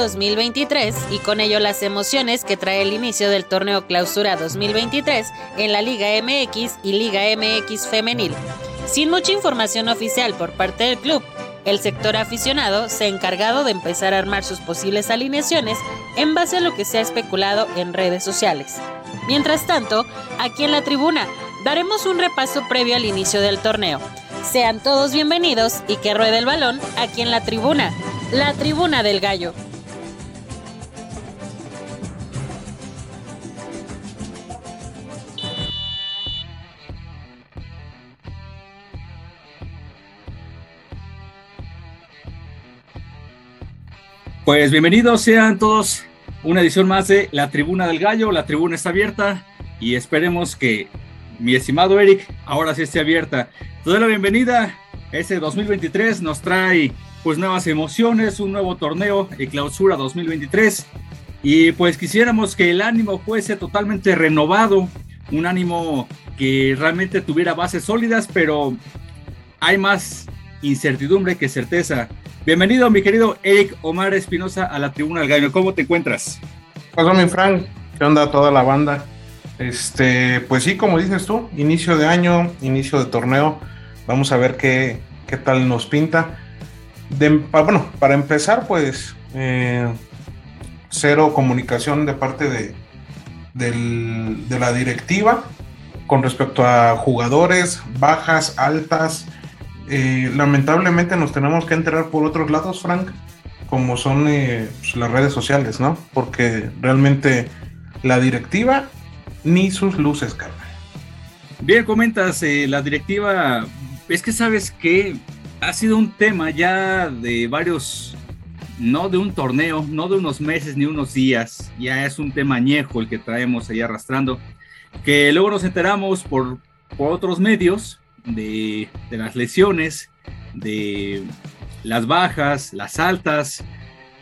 2023 y con ello las emociones que trae el inicio del torneo Clausura 2023 en la Liga MX y Liga MX Femenil. Sin mucha información oficial por parte del club, el sector aficionado se ha encargado de empezar a armar sus posibles alineaciones en base a lo que se ha especulado en redes sociales. Mientras tanto, aquí en la tribuna daremos un repaso previo al inicio del torneo. Sean todos bienvenidos y que ruede el balón aquí en la tribuna, la tribuna del gallo. Pues bienvenidos sean todos una edición más de La Tribuna del Gallo. La tribuna está abierta y esperemos que mi estimado Eric ahora sí esté abierta. Te doy la bienvenida. Ese 2023 nos trae pues nuevas emociones, un nuevo torneo y clausura 2023. Y pues quisiéramos que el ánimo fuese totalmente renovado, un ánimo que realmente tuviera bases sólidas, pero hay más incertidumbre que certeza. Bienvenido, mi querido Eric Omar Espinosa, a la Tribuna del Gallo. ¿Cómo te encuentras? Pasó mi Frank, ¿qué onda toda la banda? Este, pues sí, como dices tú, inicio de año, inicio de torneo. Vamos a ver qué, qué tal nos pinta. De, bueno, para empezar, pues eh, cero comunicación de parte de, del, de la directiva con respecto a jugadores, bajas, altas. Eh, lamentablemente nos tenemos que enterar por otros lados, Frank, como son eh, pues, las redes sociales, ¿no? Porque realmente la directiva ni sus luces, carnal. Bien, comentas, eh, la directiva, es que sabes que ha sido un tema ya de varios, no de un torneo, no de unos meses ni unos días, ya es un tema añejo el que traemos ahí arrastrando, que luego nos enteramos por, por otros medios de, las lesiones, de las bajas, las altas,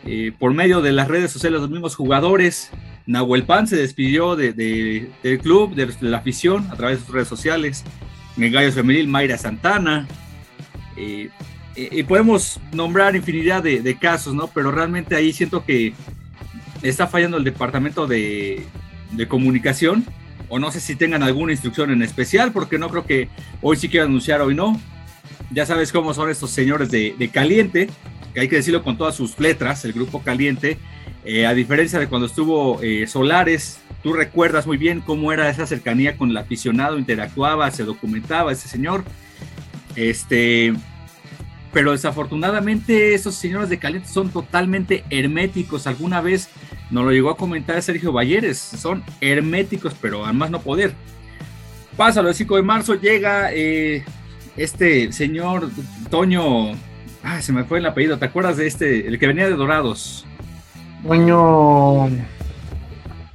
eh, por medio de las redes sociales los mismos jugadores. Nahuel Pan se despidió de, de, del club, de, la afición, a través de sus redes sociales. En Gallos Femenil, Mayra Santana. Eh, y podemos nombrar infinidad de, casos, ¿no? Pero realmente ahí siento que está fallando el departamento de, de comunicación o no sé si tengan alguna instrucción en especial, porque no creo que hoy sí quiero anunciar, hoy no. Ya sabes cómo son estos señores de, Caliente, que hay que decirlo con todas sus letras, el grupo Caliente. Eh, a diferencia de cuando estuvo eh, Solares, tú recuerdas muy bien cómo era esa cercanía con el aficionado, interactuaba, se documentaba ese señor. Este, pero desafortunadamente esos señores de Caliente son totalmente herméticos. Alguna vez nos lo llegó a comentar Sergio Balleres, son herméticos, pero además no poder. Pásalo el 5 de marzo, llega eh, este señor Toño, ah, se me fue el apellido, ¿te acuerdas de este, el que venía de Dorados? Toño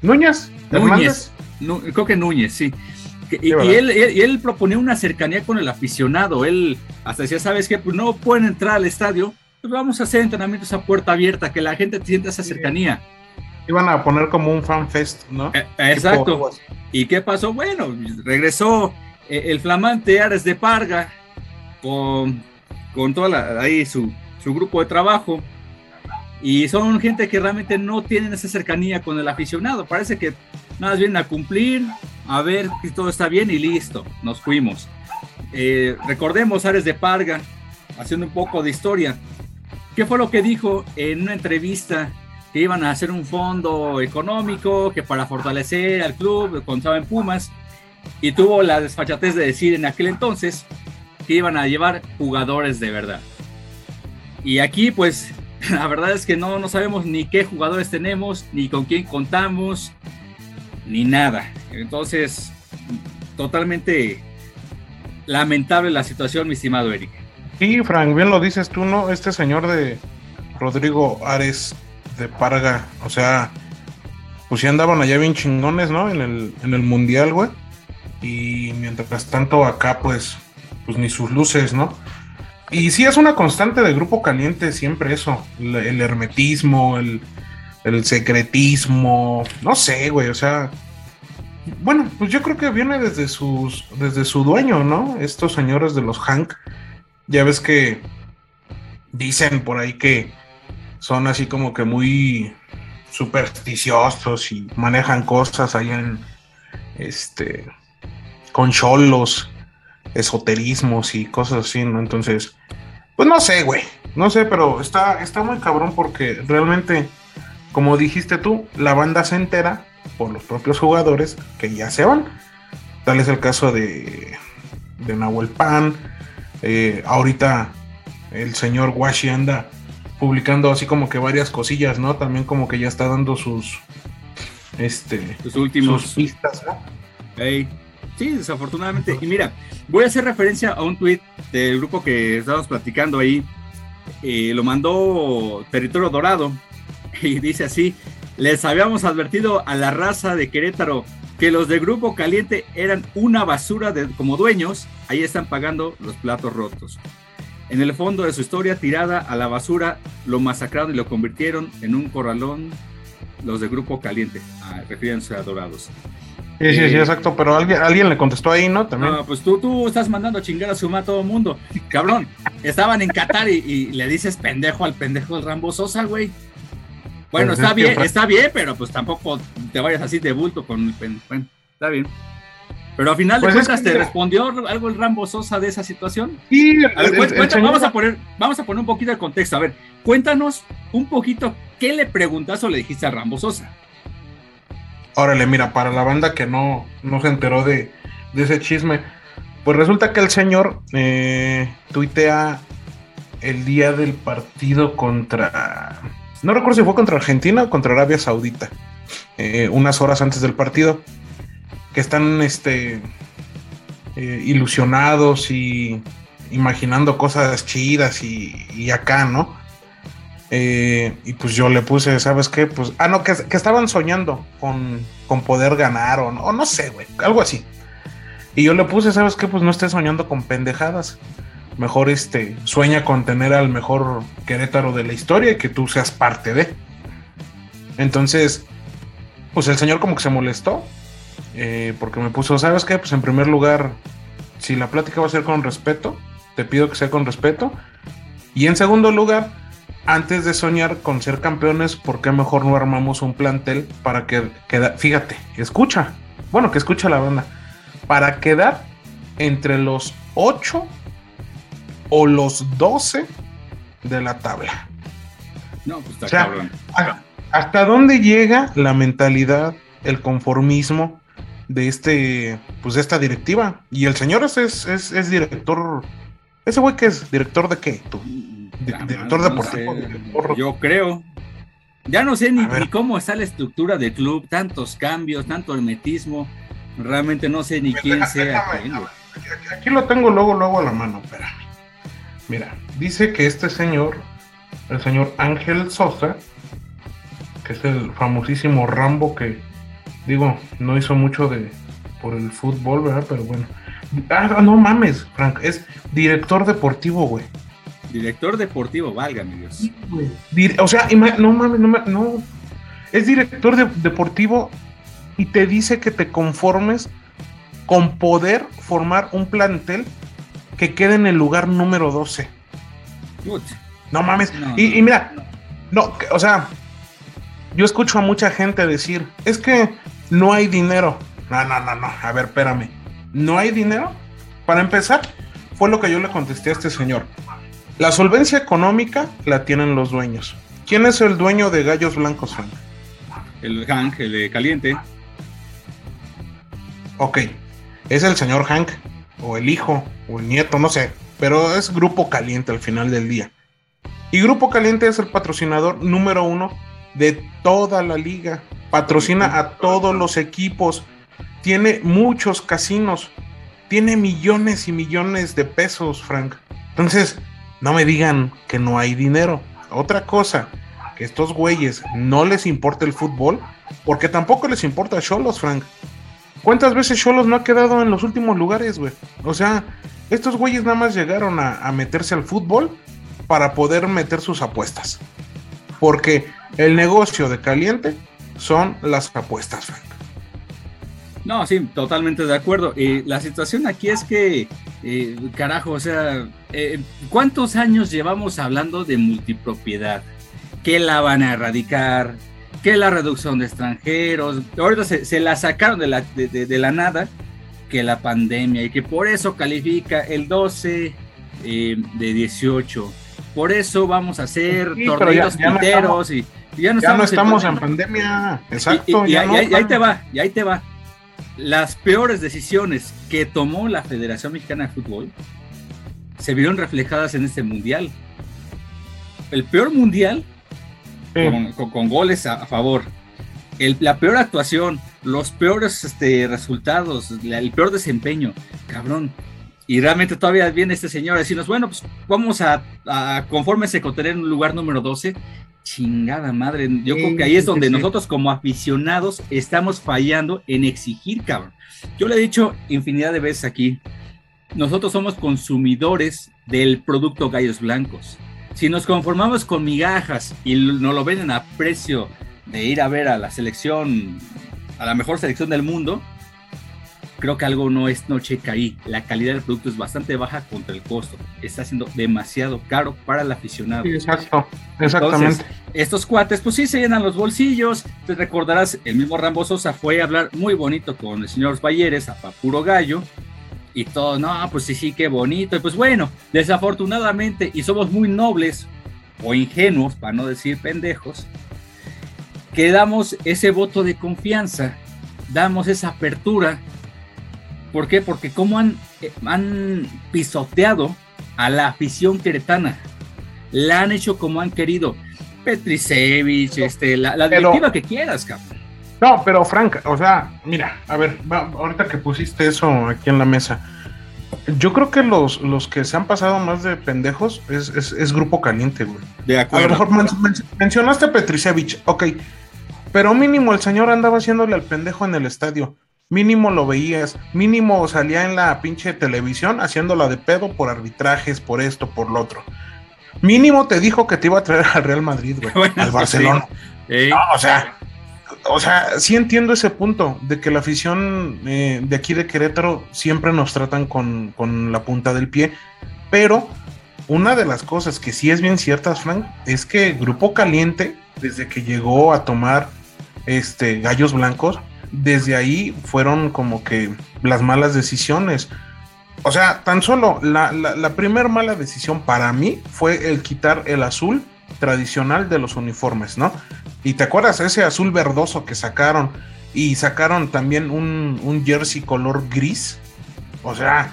Núñez. Núñez, creo que Núñez, sí. Y, y, él, él, y, él, proponía una cercanía con el aficionado. Él hasta decía, ¿sabes qué? Pues no pueden entrar al estadio, pues vamos a hacer entrenamientos a puerta abierta, que la gente sienta esa cercanía. Iban a poner como un fan fest, ¿no? Eh, exacto. ¿Y qué pasó? Bueno, regresó eh, el flamante Ares de Parga con, con toda la, ahí su, su grupo de trabajo. Y son gente que realmente no tienen esa cercanía con el aficionado. Parece que nada más vienen a cumplir, a ver si todo está bien y listo, nos fuimos. Eh, recordemos Ares de Parga, haciendo un poco de historia. ¿Qué fue lo que dijo en una entrevista? Que iban a hacer un fondo económico que para fortalecer al club, contaba en Pumas, y tuvo la desfachatez de decir en aquel entonces que iban a llevar jugadores de verdad. Y aquí, pues, la verdad es que no, no sabemos ni qué jugadores tenemos, ni con quién contamos, ni nada. Entonces, totalmente lamentable la situación, mi estimado Eric. Sí, Frank, bien lo dices tú, ¿no? Este señor de Rodrigo Ares de Parga, o sea, pues sí andaban allá bien chingones, ¿no? En el, en el mundial, güey. Y mientras tanto acá, pues, pues ni sus luces, ¿no? Y sí es una constante de Grupo Caliente siempre eso, el, el hermetismo, el, el secretismo, no sé, güey, o sea, bueno, pues yo creo que viene desde sus, desde su dueño, ¿no? Estos señores de los Hank, ya ves que dicen por ahí que son así como que muy supersticiosos y manejan cosas ahí en este con cholos, esoterismos y cosas así, ¿no? Entonces, pues no sé, güey, no sé, pero está, está muy cabrón porque realmente, como dijiste tú, la banda se entera por los propios jugadores que ya se van. Tal es el caso de, de Nahuel Pan. Eh, ahorita el señor Washi anda publicando así como que varias cosillas, ¿no? También como que ya está dando sus este sus últimos sus pistas, ¿no? Sí, desafortunadamente. Y mira, voy a hacer referencia a un tweet del grupo que estábamos platicando ahí. Eh, lo mandó Territorio Dorado y dice así: Les habíamos advertido a la raza de Querétaro que los de Grupo Caliente eran una basura de, como dueños. Ahí están pagando los platos rotos. En el fondo de su historia, tirada a la basura, lo masacraron y lo convirtieron en un corralón los de Grupo Caliente, ah, refiriéndose a Dorados. Sí, sí, sí, Eh, exacto, pero alguien, alguien le contestó ahí, ¿no? También. No, pues tú, tú estás mandando a chingar a su a todo el mundo. Cabrón, estaban en Qatar y, y le dices pendejo al pendejo del Rambo Sosa, güey. Bueno, Pues está es bien, está bien, pero pues tampoco te vayas así de bulto con el pen- Bueno, está bien. Pero al final de Pues es cuentas, que ¿te respondió algo el Rambo Sosa de esa situación? Sí, A ver, el- cuen- el cuenta- señor- vamos, a poner, vamos a poner un poquito de contexto. A ver, cuéntanos un poquito qué le preguntas o le dijiste a Rambo Sosa. Órale, mira, para la banda que no, no se enteró de, de ese chisme, pues resulta que el señor eh, tuitea el día del partido contra. No recuerdo si fue contra Argentina o contra Arabia Saudita, eh, unas horas antes del partido, que están este, eh, ilusionados y imaginando cosas chidas y, acá, ¿no? Eh, y pues yo le puse, ¿sabes qué? Pues, ah, no, que, estaban soñando con, con poder ganar o no, o no sé, güey, algo así. Y yo le puse, ¿sabes qué? Pues no estés soñando con pendejadas. Mejor este, sueña con tener al mejor Querétaro de la historia y que tú seas parte de. Entonces, pues el señor como que se molestó. Eh, porque me puso, ¿sabes qué? Pues en primer lugar, si la plática va a ser con respeto, te pido que sea con respeto. Y en segundo lugar, antes de soñar con ser campeones, ¿por qué mejor no armamos un plantel para que queda, fíjate, escucha, bueno, que escucha la banda, para quedar entre los 8 o los 12 de la tabla? No, pues está O sea, cabrón. ¿A- ¿Hasta dónde llega la mentalidad, el conformismo de este, pues de esta directiva? Y el señor es, es, es- es director, ese güey que es director de qué, tú? Di- Ah, director no deportivo, director- Yo creo. Ya no sé ni, cómo está la estructura del club, tantos cambios, tanto hermetismo. Realmente no sé ni quién sea déjame, Aquí lo tengo luego, luego a la mano, espérame. Mira, dice que este señor, el señor Ángel Sosa, que es el famosísimo Rambo que, digo, no hizo mucho de por el fútbol, ¿verdad? Pero bueno. Ah, no mames, Frank, es director deportivo, güey. Director deportivo, válgame Dios. Dir- o sea, no mames, no. Es director de- deportivo y te dice que te conformes con poder formar un plantel que quede en el lugar número 12. Put. No mames. No, y, no, y mira, no, o sea, yo escucho a mucha gente decir, es que no hay dinero. No, no, no, no. A ver, espérame. ¿No hay dinero? Para empezar, fue lo que yo le contesté a este señor. La solvencia económica la tienen los dueños. ¿Quién es el dueño de Gallos Blancos, Frank? El Hank, el de caliente. Ok, es el señor Hank, o el hijo, o el nieto, no sé, pero es Grupo Caliente al final del día. Y Grupo Caliente es el patrocinador número uno de toda la liga. Patrocina a todos los equipos. Tiene muchos casinos. Tiene millones y millones de pesos, Frank. Entonces, no me digan que no hay dinero. Otra cosa, que estos güeyes no les importa el fútbol, porque tampoco les importa Cholos, Frank. ¿Cuántas veces Cholos no ha quedado en los últimos lugares, güey? O sea, estos güeyes nada más llegaron a, a meterse al fútbol para poder meter sus apuestas. Porque el negocio de caliente son las apuestas, Frank. No, sí, totalmente de acuerdo. Eh, la situación aquí es que, eh, carajo, o sea, eh, ¿cuántos años llevamos hablando de multipropiedad? ¿Qué la van a erradicar? ¿Qué la reducción de extranjeros? Ahorita se, se la sacaron de la, de, de, de, la nada, que la pandemia, y que por eso califica el 12 de 18. Por eso vamos a hacer sí, torneos ya, piteros y ya no ya estamos, no estamos en pandemia. Exacto. Y, y, ya y, no, y ahí te va, y ahí te va las peores decisiones que tomó la Federación Mexicana de Fútbol se vieron reflejadas en este mundial. El peor mundial sí. con, con, con, goles a, a favor. El, la peor actuación, los peores este, resultados, la, el peor desempeño. Cabrón. Y realmente todavía viene este señor a decirnos, bueno, pues vamos a, a conformarse con tener un lugar número 12 chingada madre. Yo sí, creo que ahí es donde sí, nosotros como aficionados estamos fallando en exigir, cabrón. Yo le he dicho infinidad de veces aquí, nosotros somos consumidores del producto Gallos Blancos. Si nos conformamos con migajas y nos lo venden a precio de ir a ver a la selección, a la mejor selección del mundo, creo que algo no es no checa ahí. La calidad del producto es bastante baja contra el costo. Está siendo demasiado caro para el aficionado. Sí, exacto, exactamente. Entonces, estos cuates, pues sí se llenan los bolsillos. Te recordarás, el mismo Rambo Sosa fue a hablar muy bonito con el señor Bayeres, a puro gallo. Y todo, no, pues sí, sí, qué bonito. Y pues bueno, desafortunadamente, y somos muy nobles o ingenuos, para no decir pendejos, que damos ese voto de confianza, damos esa apertura ¿Por qué? Porque como han, eh, han pisoteado a la afición queretana. La han hecho como han querido. Petricevich, este, la, la directiva pero, que quieras, cabrón. No, pero Frank, o sea, mira, a ver, va, ahorita que pusiste eso aquí en la mesa, yo creo que los, los que se han pasado más de pendejos es, es, es Grupo Caliente, güey. De acuerdo. A lo mejor men men mencionaste a Petricevich, ok, pero mínimo el señor andaba haciéndole al pendejo en el estadio mínimo lo veías, mínimo salía en la pinche televisión haciéndola de pedo por arbitrajes, por esto, por lo otro. Mínimo te dijo que te iba a traer al Real Madrid, güey, bueno, al Barcelona. Sí. No, o sea, o sea, sí entiendo ese punto de que la afición eh, de aquí de Querétaro siempre nos tratan con, con, la punta del pie, pero una de las cosas que sí es bien cierta, Frank, es que Grupo Caliente, desde que llegó a tomar este gallos blancos, desde ahí fueron como que las malas decisiones. O sea, tan solo la, la, primera mala decisión para mí fue el quitar el azul tradicional de los uniformes, ¿no? Y te acuerdas ese azul verdoso que sacaron y sacaron también un, un jersey color gris. O sea,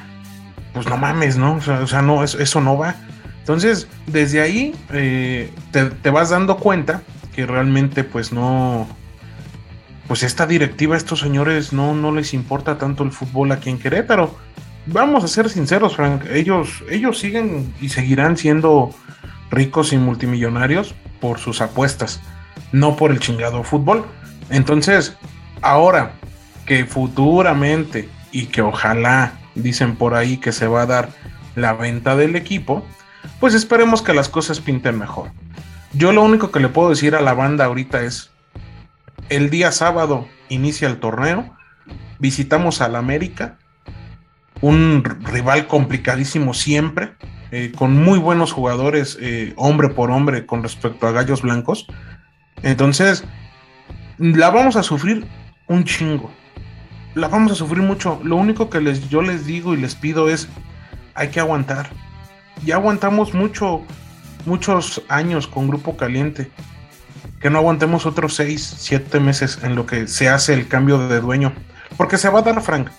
pues no mames, ¿no? O sea, no, eso, eso, no va. Entonces, desde ahí eh, te vas dando cuenta que realmente pues no, pues esta directiva, estos señores no, no les importa tanto el fútbol aquí en Querétaro. Vamos a ser sinceros, Frank, ellos, ellos siguen y seguirán siendo ricos y multimillonarios por sus apuestas, no por el chingado fútbol. Entonces, ahora que futuramente y que ojalá dicen por ahí que se va a dar la venta del equipo, pues esperemos que las cosas pinten mejor. Yo lo único que le puedo decir a la banda ahorita es, el día sábado inicia el torneo. Visitamos al América, un rival complicadísimo siempre, eh, con muy buenos jugadores, eh, hombre por hombre, con respecto a Gallos Blancos. Entonces, la vamos a sufrir un chingo. La vamos a sufrir mucho. Lo único que les, yo les digo y les pido es, hay que aguantar. Ya aguantamos mucho, muchos años con Grupo Caliente que no aguantemos otros 6, 7 meses en lo que se hace el cambio de dueño. Porque se va a dar, Frank.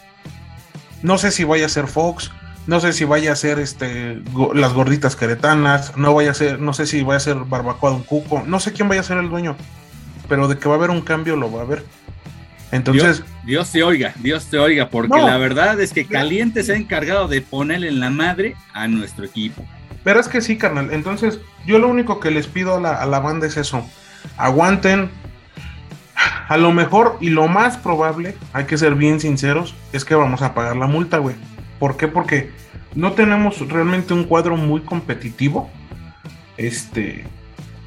No sé si vaya a ser Fox, no sé si vaya a ser este, las gorditas queretanas, no vaya a ser, no sé si vaya a ser Barbacoa Don Cuco, no sé quién vaya a ser el dueño, pero de que va a haber un cambio lo va a haber. Entonces. Dios, te oiga, Dios te oiga, porque la verdad es que Caliente se ha encargado de ponerle en la madre a nuestro equipo. Pero es que sí, carnal. Entonces, yo lo único que les pido a la, a la banda es eso. Aguanten. A lo mejor y lo más probable, hay que ser bien sinceros, es que vamos a pagar la multa, güey. ¿Por qué? Porque no tenemos realmente un cuadro muy competitivo. Este.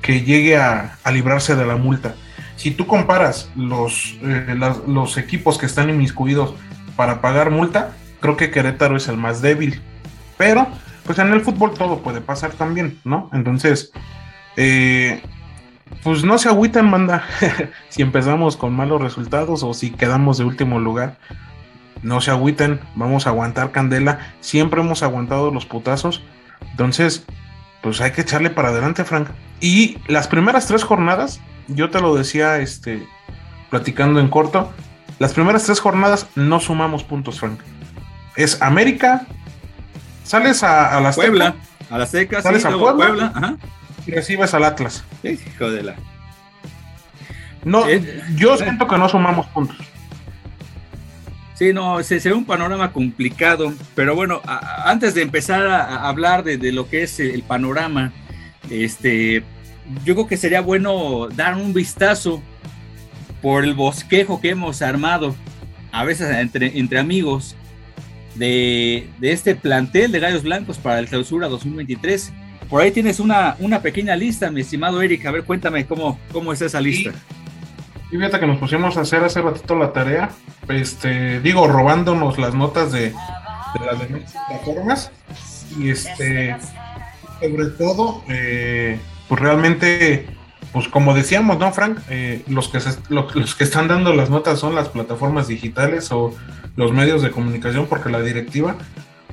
Que llegue a, librarse de la multa si tú comparas los, eh, los equipos que están inmiscuidos para pagar multa, creo que Querétaro es el más débil. Pero, pues en el fútbol todo puede pasar también, ¿no? Entonces, eh, pues no se agüiten, manda. si empezamos con malos resultados o si quedamos de último lugar, no se agüiten, vamos a aguantar candela. Siempre hemos aguantado los putazos. Entonces, pues hay que echarle para adelante, Frank. Y las primeras tres jornadas yo te lo decía, este, platicando en corto, las primeras tres jornadas no sumamos puntos, Frank. Es América, sales a, a la Puebla, a la Seca, sales a Puebla, y recibes al Atlas. hijo de la. No, eh, yo eh. siento que no sumamos puntos. Sí, no, se, ve un panorama complicado, pero bueno, antes de empezar a, hablar de, de, lo que es el panorama, este, yo creo que sería bueno dar un vistazo por el bosquejo que hemos armado, a veces entre, entre amigos, de, este plantel de Gallos Blancos para el clausura 2023. Por ahí tienes una, una pequeña lista, mi estimado Eric. A ver, cuéntame cómo, cómo es esa lista. Y fíjate que nos pusimos a hacer hace ratito la tarea, este, digo, robándonos las notas de, de las demás plataformas. Y este, sobre todo, eh, pues realmente, pues como decíamos, ¿no, Frank? Eh, los, que los que están dando las notas son las plataformas digitales o los medios de comunicación, porque la directiva,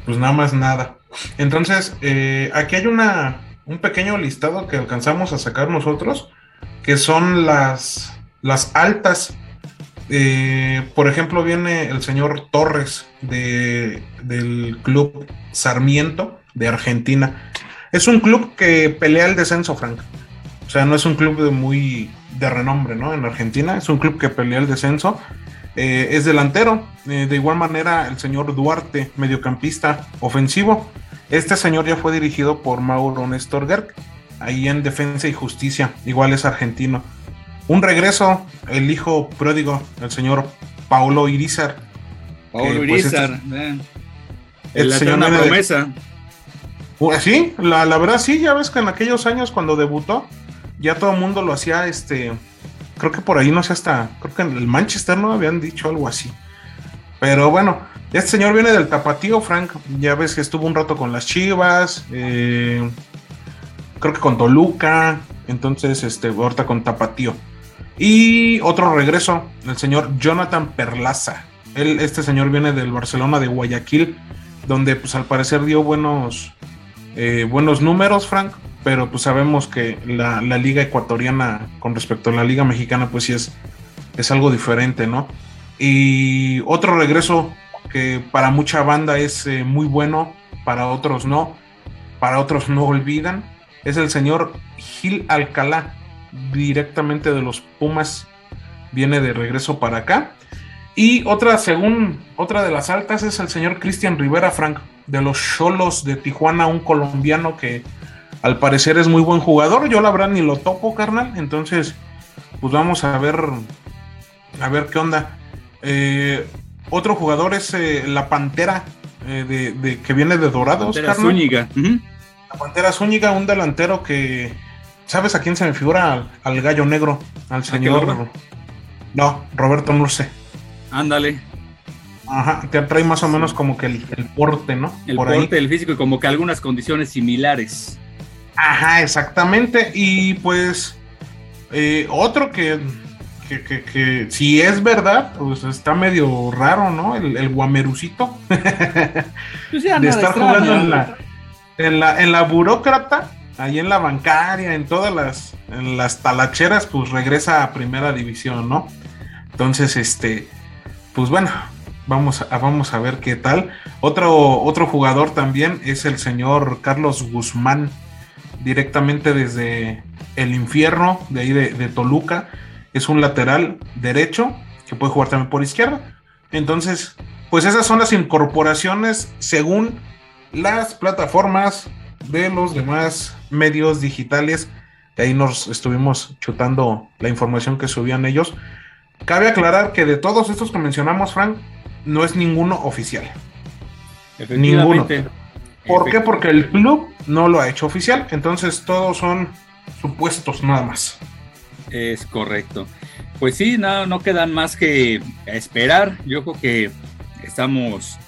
pues nada más nada. Entonces, eh, aquí hay una, un pequeño listado que alcanzamos a sacar nosotros, que son las, las altas. Eh, por ejemplo, viene el señor Torres de, del club Sarmiento de Argentina. Es un club que pelea el descenso, Frank. O sea, no es un club de muy de renombre, ¿no? En Argentina, es un club que pelea el descenso. Eh, es delantero. Eh, de igual manera, el señor Duarte, mediocampista ofensivo. Este señor ya fue dirigido por Mauro Nestor ahí en Defensa y Justicia. Igual es argentino. Un regreso, el hijo pródigo, el señor Paulo Irizar. Paulo pues, Irizar, el señor promesa. Pues sí, la, verdad sí, ya ves que en aquellos años cuando debutó, ya todo el mundo lo hacía, este, creo que por ahí no sé hasta, creo que en el Manchester no habían dicho algo así. Pero bueno, este señor viene del tapatío, Frank, ya ves que estuvo un rato con las Chivas, eh, creo que con Toluca, entonces, este, ahorita con tapatío. Y otro regreso, el señor Jonathan Perlaza. Él, este señor viene del Barcelona de Guayaquil, donde pues al parecer dio buenos eh, buenos números, Frank, pero pues sabemos que la, liga ecuatoriana con respecto a la liga mexicana pues sí es, es algo diferente, ¿no? Y otro regreso que para mucha banda es eh, muy bueno, para otros no, para otros no olvidan, es el señor Gil Alcalá, directamente de los Pumas, viene de regreso para acá. Y otra, según otra de las altas, es el señor Cristian Rivera Frank, de los Cholos de Tijuana, un colombiano que al parecer es muy buen jugador. Yo la verdad ni lo topo, carnal. Entonces, pues vamos a ver, a ver qué onda. Eh, otro jugador es eh, la Pantera, eh, de, que viene de Dorados. Pantera Zúñiga. La Pantera Zúñiga, un delantero que, ¿sabes a quién se me figura? Al, gallo negro, al señor... No, Roberto Nurce. Ándale. Ajá, te trae más o menos como que el, porte, ¿no? El porte, el físico y como que algunas condiciones similares. Ajá, exactamente. Y pues eh, otro que, que, si es verdad, pues está medio raro, ¿no? El, guamerucito. Pues de estar jugando en la, en la, en la burócrata, ahí en la bancaria, en todas las, en las talacheras, pues regresa a primera división, ¿no? Entonces, este pues bueno, vamos a, vamos a ver qué tal. Otro, otro jugador también es el señor Carlos Guzmán, directamente desde el infierno, de ahí de, Toluca. Es un lateral derecho que puede jugar también por izquierda. Entonces, pues esas son las incorporaciones según las plataformas de los demás medios digitales. ahí nos estuvimos chutando la información que subían ellos. Cabe aclarar que de todos estos que mencionamos, Frank, no es ninguno oficial. Ninguno. ¿Por qué? Porque el club no lo ha hecho oficial. Entonces todos son supuestos nada más. Es correcto. Pues sí, no, no quedan más que esperar. Yo creo que estamos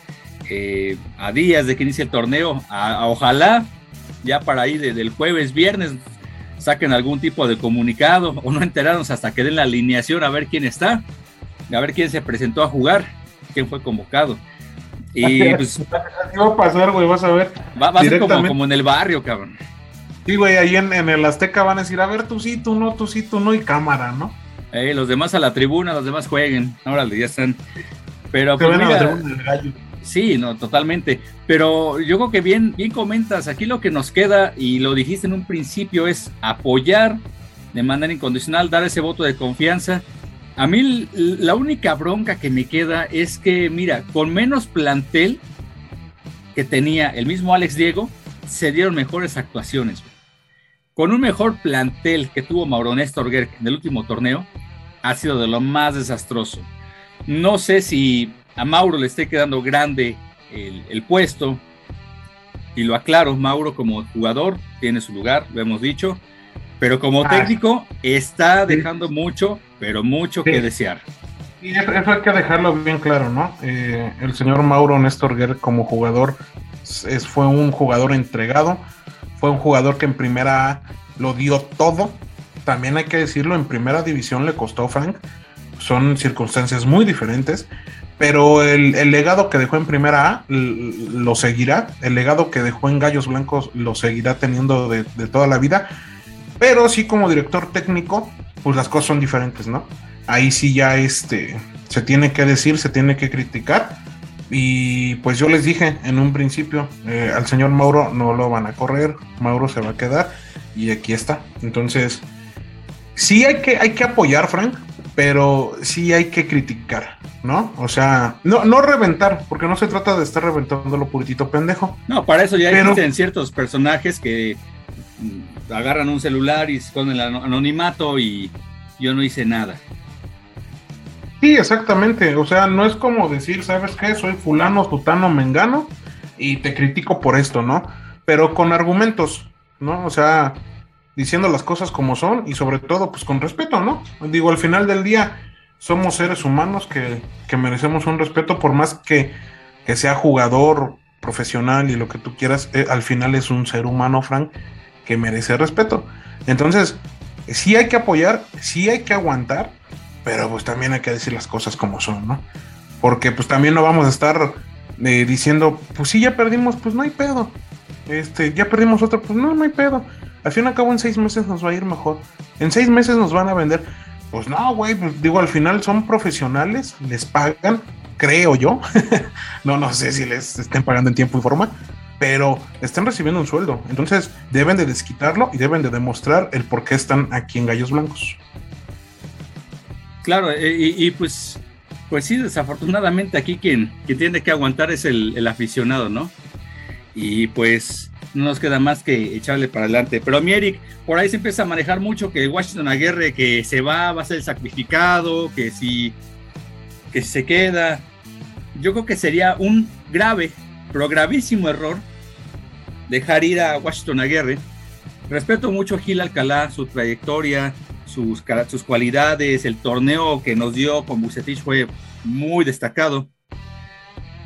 eh, a días de que inicie el torneo. ojalá ya para ahí desde el jueves, viernes saquen algún tipo de comunicado o no enterarnos hasta que den la alineación a ver quién está, a ver quién se presentó a jugar, quién fue convocado. Y pues. va a pasar, güey? Vas a ver. Va, a ser como, en el barrio, cabrón. Sí, güey, ahí en, el Azteca van a decir, a ver, tú sí, tú no, tú sí, tú no, y cámara, ¿no? Eh, los demás a la tribuna, los demás jueguen. Órale, ya están. Pero pues, mira, Sí, no, totalmente. Pero yo creo que bien, bien comentas, aquí lo que nos queda, y lo dijiste en un principio, es apoyar de manera incondicional, dar ese voto de confianza. A mí la única bronca que me queda es que, mira, con menos plantel que tenía el mismo Alex Diego, se dieron mejores actuaciones. Con un mejor plantel que tuvo Mauro Néstor Gerg en el último torneo, ha sido de lo más desastroso. No sé si a Mauro le esté quedando grande el, puesto. Y lo aclaro, Mauro como jugador tiene su lugar, lo hemos dicho, pero como ah. técnico está dejando mucho, pero mucho que desear. Y eso, hay que dejarlo bien claro, ¿no? Eh, el señor Mauro Néstor Guerre como jugador es, fue un jugador entregado, fue un jugador que en primera lo dio todo. También hay que decirlo, en primera división le costó Frank. Son circunstancias muy diferentes, pero el, legado que dejó en primera A lo seguirá, el legado que dejó en Gallos Blancos lo seguirá teniendo de, toda la vida, pero sí como director técnico, pues las cosas son diferentes, ¿no? Ahí sí ya este, se tiene que decir, se tiene que criticar, y pues yo les dije en un principio, eh, al señor Mauro no lo van a correr, Mauro se va a quedar, y aquí está, entonces... Sí hay que, hay que apoyar, Frank, pero sí hay que criticar, ¿no? O sea, no, no reventar, porque no se trata de estar reventando lo puritito pendejo. No, para eso ya existen ciertos personajes que agarran un celular y con el anonimato y yo no hice nada. Sí, exactamente. O sea, no es como decir, ¿sabes qué? Soy fulano, tutano, mengano y te critico por esto, ¿no? Pero con argumentos, ¿no? O sea, diciendo las cosas como son y sobre todo pues con respeto, ¿no? Digo, al final del día somos seres humanos que, merecemos un respeto por más que, sea jugador profesional y lo que tú quieras, eh, al final es un ser humano, Frank, que merece respeto. Entonces, sí hay que apoyar, sí hay que aguantar, pero pues también hay que decir las cosas como son, ¿no? Porque pues también no vamos a estar eh, diciendo, pues sí, ya perdimos, pues no hay pedo. Este, ya perdimos otro, pues no, no hay pedo. Al fin y al cabo, en seis meses nos va a ir mejor. En seis meses nos van a vender. Pues no, güey, pues digo, al final son profesionales, les pagan, creo yo. no, no sé si les estén pagando en tiempo y forma, pero están recibiendo un sueldo. Entonces deben de desquitarlo y deben de demostrar el por qué están aquí en Gallos Blancos. Claro, eh, y, pues, pues sí, desafortunadamente aquí quien, quien tiene que aguantar es el, aficionado, ¿no? Y pues no nos queda más que echarle para adelante. Pero mi Eric, por ahí se empieza a manejar mucho que Washington Aguirre que se va, va a ser sacrificado, que si, que se queda. Yo creo que sería un grave, pero gravísimo error dejar ir a Washington Aguirre. Respeto mucho a Gil Alcalá, su trayectoria, sus, sus cualidades, el torneo que nos dio con Bucetich fue muy destacado.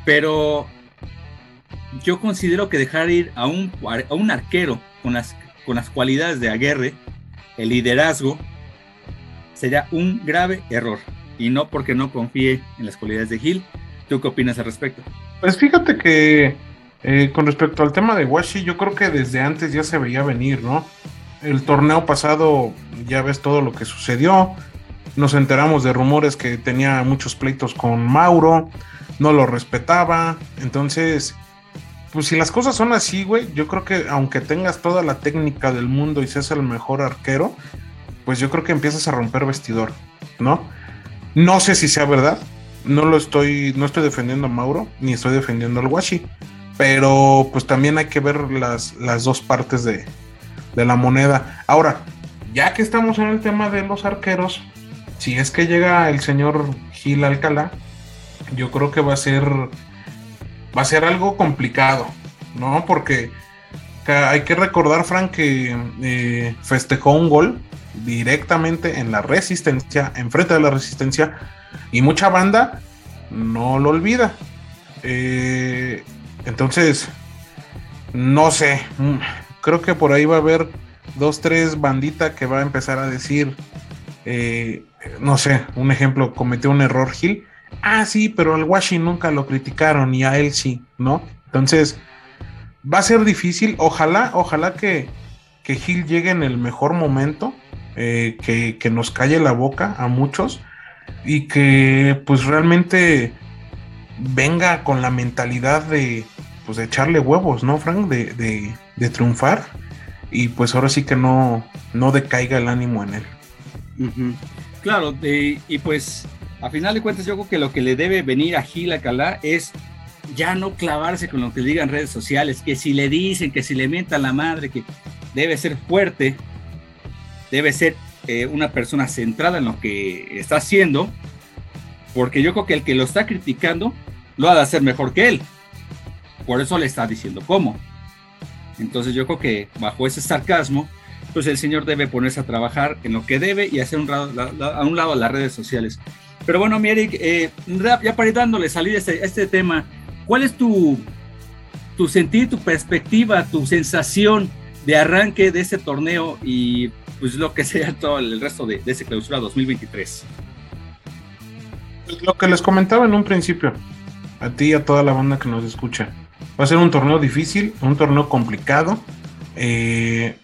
Pero yo considero que dejar ir a un, a un arquero con las, con las cualidades de Aguerre, el liderazgo, sería un grave error. Y no porque no confíe en las cualidades de Gil. ¿Tú qué opinas al respecto? Pues fíjate que eh, con respecto al tema de Washi, yo creo que desde antes ya se veía venir, ¿no? El torneo pasado, ya ves todo lo que sucedió. Nos enteramos de rumores que tenía muchos pleitos con Mauro, no lo respetaba. Entonces, pues si las cosas son así, güey, yo creo que aunque tengas toda la técnica del mundo y seas el mejor arquero, pues yo creo que empiezas a romper vestidor, ¿no? No sé si sea verdad. No lo estoy, no estoy defendiendo a Mauro, ni estoy defendiendo al Washi. Pero pues también hay que ver las, las dos partes de, de la moneda. Ahora, ya que estamos en el tema de los arqueros, si es que llega el señor Gil Alcalá, yo creo que va a ser va a ser algo complicado, ¿no? Porque hay que recordar, Frank, que eh, festejó un gol directamente en la resistencia, enfrente de la resistencia, y mucha banda no lo olvida. Eh, entonces, no sé, mm, creo que por ahí va a haber dos, tres banditas que va a empezar a decir, eh, no sé, un ejemplo, cometió un error Gil. Ah, sí, pero al Washi nunca lo criticaron y a él sí, ¿no? Entonces, va a ser difícil. Ojalá, ojalá que, que Gil llegue en el mejor momento, eh, que, que, nos calle la boca a muchos y que pues realmente venga con la mentalidad de, pues, de echarle huevos, ¿no, Frank? De, de, triunfar y pues ahora sí que no, no decaiga el ánimo en él. Claro, y pues a final de cuentas yo creo que lo que le debe venir a Gil Alcalá es ya no clavarse con lo que digan redes sociales, que si le dicen, que si le mientan la madre, que debe ser fuerte, debe ser eh, una persona centrada en lo que está haciendo, porque yo creo que el que lo está criticando lo ha de hacer mejor que él. Por eso le está diciendo cómo. Entonces yo creo que bajo ese sarcasmo, pues el señor debe ponerse a trabajar en lo que debe y hacer un a un lado las redes sociales. Pero bueno, mi Eric, eh, ya para ir dándole salida este, este, tema, ¿cuál es tu, tu sentir, tu perspectiva, tu sensación de arranque de este torneo y pues lo que sea todo el resto de, de ese clausura 2023? Pues lo que les comentaba en un principio, a ti y a toda la banda que nos escucha. Va a ser un torneo difícil, un torneo complicado. Eh,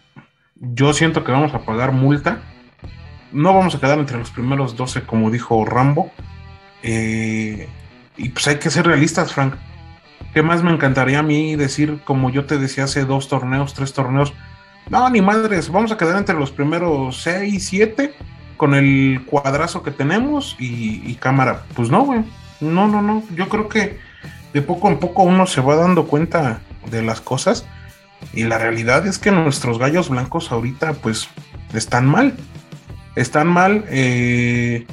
yo siento que vamos a pagar multa. No vamos a quedar entre los primeros 12, como dijo Rambo. Eh, y pues hay que ser realistas, Frank. ¿Qué más me encantaría a mí decir, como yo te decía hace dos torneos, tres torneos? No, ni madres, vamos a quedar entre los primeros 6, 7 con el cuadrazo que tenemos y, y cámara. Pues no, güey. No, no, no. Yo creo que de poco en poco uno se va dando cuenta de las cosas y la realidad es que nuestros gallos blancos ahorita pues están mal. Están mal. Eh...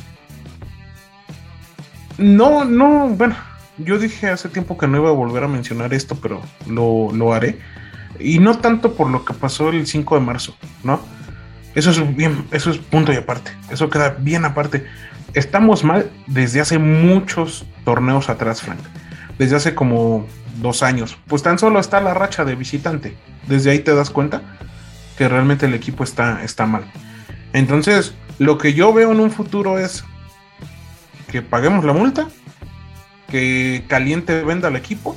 No, no, bueno, yo dije hace tiempo que no iba a volver a mencionar esto, pero lo, lo haré. Y no tanto por lo que pasó el 5 de marzo, ¿no? Eso es bien, eso es punto y aparte. Eso queda bien aparte. Estamos mal desde hace muchos torneos atrás, Frank desde hace como dos años. Pues tan solo está la racha de visitante. Desde ahí te das cuenta que realmente el equipo está, está mal. Entonces, lo que yo veo en un futuro es que paguemos la multa, que Caliente venda al equipo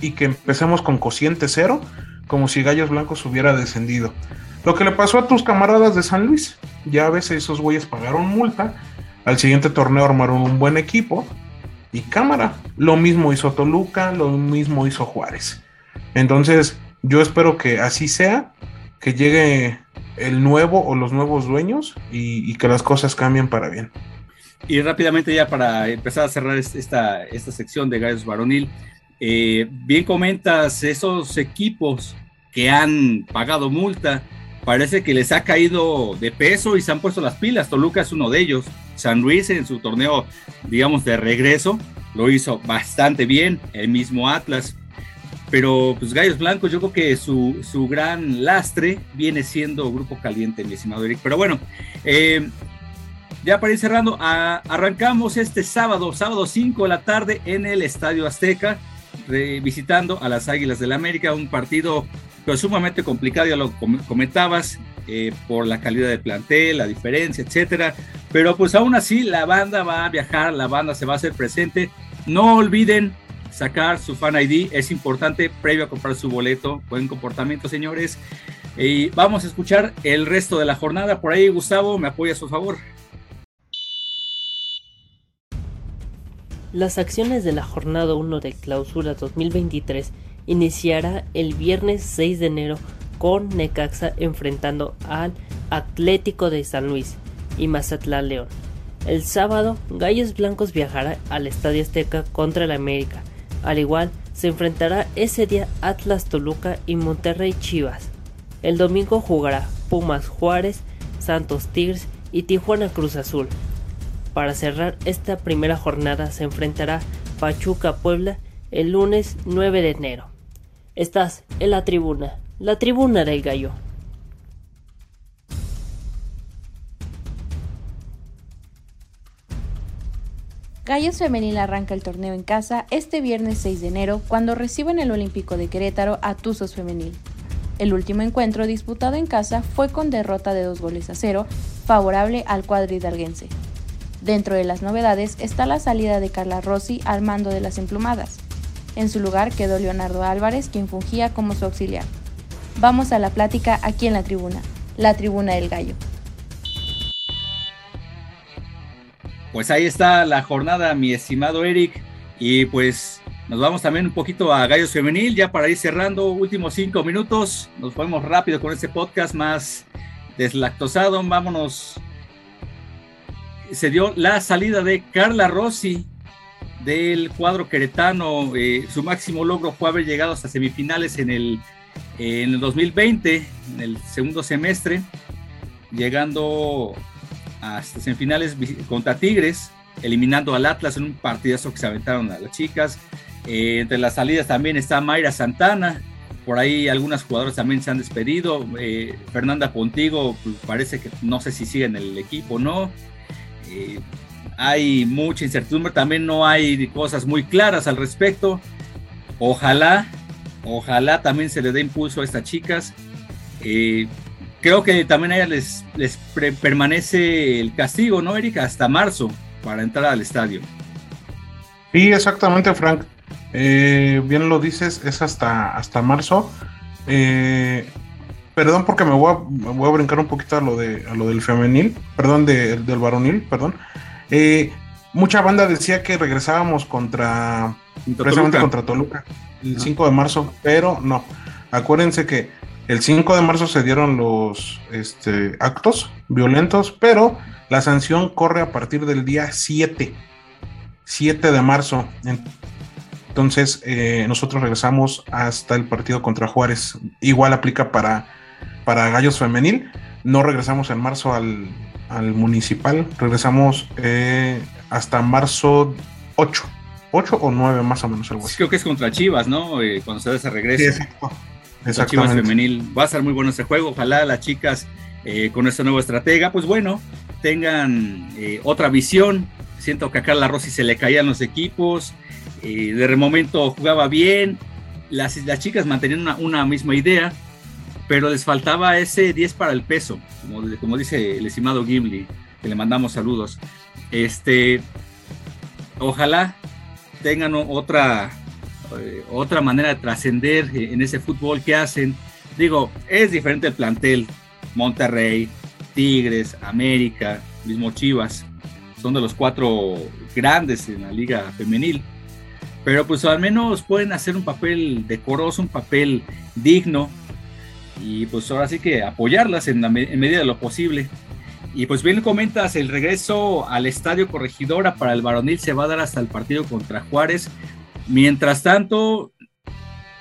y que empecemos con cociente cero, como si Gallos Blancos hubiera descendido. Lo que le pasó a tus camaradas de San Luis, ya a veces esos güeyes pagaron multa, al siguiente torneo armaron un buen equipo y cámara. Lo mismo hizo Toluca, lo mismo hizo Juárez. Entonces, yo espero que así sea, que llegue el nuevo o los nuevos dueños y, que las cosas cambien para bien. Y rápidamente ya para empezar a cerrar esta, esta sección de Gallos Varonil, eh, bien comentas esos equipos que han pagado multa, parece que les ha caído de peso y se han puesto las pilas. Toluca es uno de ellos. San Luis en su torneo, digamos, de regreso, lo hizo bastante bien, el mismo Atlas. Pero pues Gallos Blancos, yo creo que su, su gran lastre viene siendo Grupo Caliente, mi estimado Eric. Pero bueno, eh, ya para ir cerrando, arrancamos este sábado, sábado 5 de la tarde en el Estadio Azteca, visitando a las Águilas del la América, un partido pero sumamente complicado, ya lo comentabas, eh, por la calidad del plantel, la diferencia, etcétera. Pero pues aún así la banda va a viajar, la banda se va a hacer presente. No olviden sacar su fan ID, es importante previo a comprar su boleto. Buen comportamiento, señores. Y vamos a escuchar el resto de la jornada. Por ahí, Gustavo, me apoya a su favor. Las acciones de la jornada 1 de clausura 2023 iniciará el viernes 6 de enero con Necaxa enfrentando al Atlético de San Luis y Mazatlán León. El sábado, Gallos Blancos viajará al Estadio Azteca contra el América. Al igual, se enfrentará ese día Atlas Toluca y Monterrey Chivas. El domingo jugará Pumas Juárez, Santos Tigres y Tijuana Cruz Azul. Para cerrar esta primera jornada se enfrentará Pachuca Puebla el lunes 9 de enero. Estás en la tribuna, la tribuna del gallo. Gallos Femenil arranca el torneo en casa este viernes 6 de enero cuando reciben el Olímpico de Querétaro a Tuzos Femenil. El último encuentro disputado en casa fue con derrota de dos goles a cero, favorable al cuadridalguense. Dentro de las novedades está la salida de Carla Rossi al mando de las emplumadas. En su lugar quedó Leonardo Álvarez, quien fungía como su auxiliar. Vamos a la plática aquí en la tribuna, la tribuna del gallo. Pues ahí está la jornada, mi estimado Eric. Y pues nos vamos también un poquito a Gallos Femenil, ya para ir cerrando, últimos cinco minutos. Nos fuimos rápido con este podcast más deslactosado. Vámonos. Se dio la salida de Carla Rossi del cuadro queretano. Eh, su máximo logro fue haber llegado hasta semifinales en el, en el 2020, en el segundo semestre, llegando hasta semifinales contra Tigres, eliminando al Atlas en un partidazo que se aventaron a las chicas. Eh, entre las salidas también está Mayra Santana, por ahí algunas jugadoras también se han despedido. Eh, Fernanda Contigo, pues, parece que no sé si sigue en el equipo o no. Eh, hay mucha incertidumbre, también no hay cosas muy claras al respecto. Ojalá, ojalá también se le dé impulso a estas chicas creo que también a ellas les, permanece el castigo, ¿no, Erika? Hasta marzo para entrar al estadio. Sí, exactamente, Frank. Eh, bien lo dices, es hasta, hasta marzo. Eh, perdón porque me voy, a, voy, a, brincar un poquito a lo, de, a lo del femenil, perdón, del varonil, perdón. Eh, mucha banda decía que regresábamos contra, precisamente contra Toluca el 5 de marzo, pero no. Acuérdense que el 5 de marzo se dieron los este, actos violentos, pero la sanción corre a partir del día 7, 7 de marzo. Entonces, eh, nosotros regresamos hasta el partido contra Juárez. Igual aplica para, para Gallos Femenil. No regresamos en marzo al, municipal, regresamos eh, hasta marzo 8. 8 o 9 más o menos algo Creo que es contra Chivas, ¿no? Eh, cuando se ese regreso. Sí, Chivas femenil. Va a ser muy bueno ese juego. Ojalá las chicas eh, con esta nueva estratega, pues bueno, tengan eh, otra visión. Siento que a Carla Rossi se le caían los equipos. Eh, de momento jugaba bien. Las, las chicas mantenían una, misma idea, pero les faltaba ese 10 para el peso, como, como dice el estimado Gimli, que le mandamos saludos. Este, ojalá tengan otra eh, otra manera de trascender en ese fútbol que hacen. Digo, es diferente el plantel. Monterrey, Tigres, América, mismo Chivas, son de los cuatro grandes en la liga femenil. Pero pues al menos pueden hacer un papel decoroso, un papel digno. Y pues ahora sí que apoyarlas en, en medida de lo posible. Y pues bien comentas, el regreso al Estadio Corregidora para el varonil se va a dar hasta el partido contra Juárez. Mientras tanto,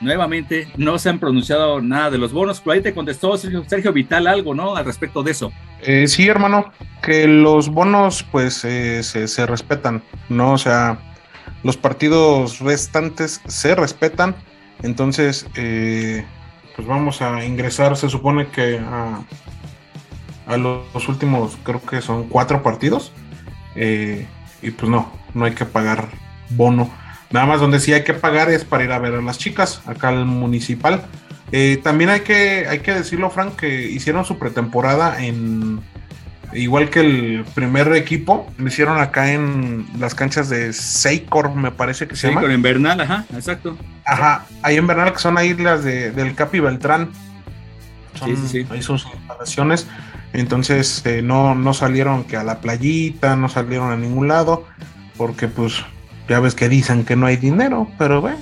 nuevamente no se han pronunciado nada de los bonos, pero ahí te contestó Sergio, Vital algo, ¿no? Al respecto de eso. Eh, sí, hermano, que los bonos pues eh, se, respetan, ¿no? O sea, los partidos restantes se respetan, entonces eh, pues vamos a ingresar, se supone que a, a los, últimos, creo que son cuatro partidos, y pues no, no hay que pagar bono Nada más donde sí hay que pagar es para ir a ver a las chicas, acá al municipal. Eh, también hay que, hay que decirlo, Frank, que hicieron su pretemporada en. Igual que el primer equipo, lo hicieron acá en las canchas de Seicor, me parece que se llama. En Bernal, ajá, exacto. Ajá, ahí en Bernal, que son ahí las de, del Capi Beltrán. sí, sí, sí. Ahí son sus instalaciones. Entonces eh, no, no salieron que a la playita, no salieron a ningún lado, porque pues ya ves que dicen que no hay dinero, pero bueno,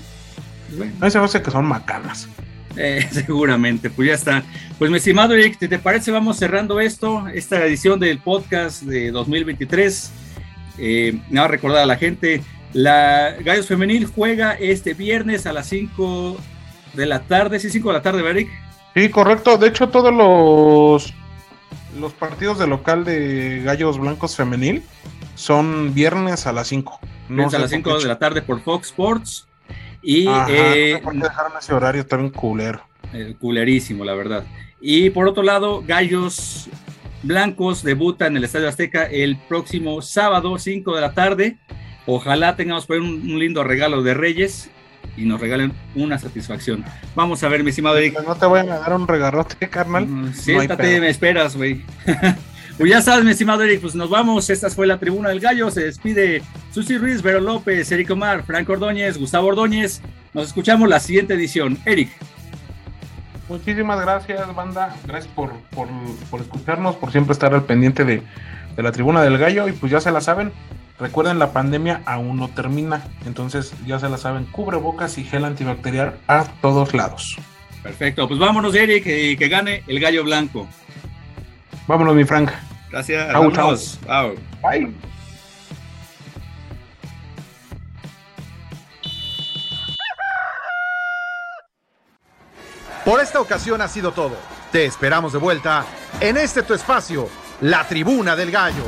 no se hace que son macanas. Eh, seguramente, pues ya está. Pues mi estimado Eric, ¿te, parece? Vamos cerrando esto, esta edición del podcast de 2023. Eh, nada, recordar a la gente, la Gallos Femenil juega este viernes a las 5 de la tarde, sí, 5 de la tarde, Eric. Sí, correcto. De hecho, todos los, los partidos de local de Gallos Blancos Femenil son viernes a las 5. No a las 5 de la tarde por Fox Sports. Y Ajá, eh, no dejaron ese horario también culero. Eh, culerísimo, la verdad. Y por otro lado, Gallos Blancos debuta en el Estadio Azteca el próximo sábado, 5 de la tarde. Ojalá tengamos por ahí un, un, lindo regalo de Reyes y nos regalen una satisfacción. Vamos a ver, mi estimado Eric. No te vayan a dar un regarrote, carnal. Mm, siéntate, no me esperas, güey. pues ya sabes, mi estimado Eric, pues nos vamos. Esta fue la tribuna del gallo. Se despide Susi Ruiz, Vero López, Eric Omar, Franco Ordóñez, Gustavo Ordóñez. Nos escuchamos la siguiente edición. Eric. Muchísimas gracias, banda. Gracias por, por, por escucharnos, por siempre estar al pendiente de, de, la tribuna del gallo. Y pues ya se la saben. Recuerden, la pandemia aún no termina. Entonces, ya se la saben, cubrebocas y gel antibacterial a todos lados. Perfecto. Pues vámonos, Eric, y que gane el gallo blanco. Vámonos, mi Frank. Gracias. Chau, chau. Chau. Bye. Por esta ocasión ha sido todo. Te esperamos de vuelta en este tu espacio, la tribuna del gallo.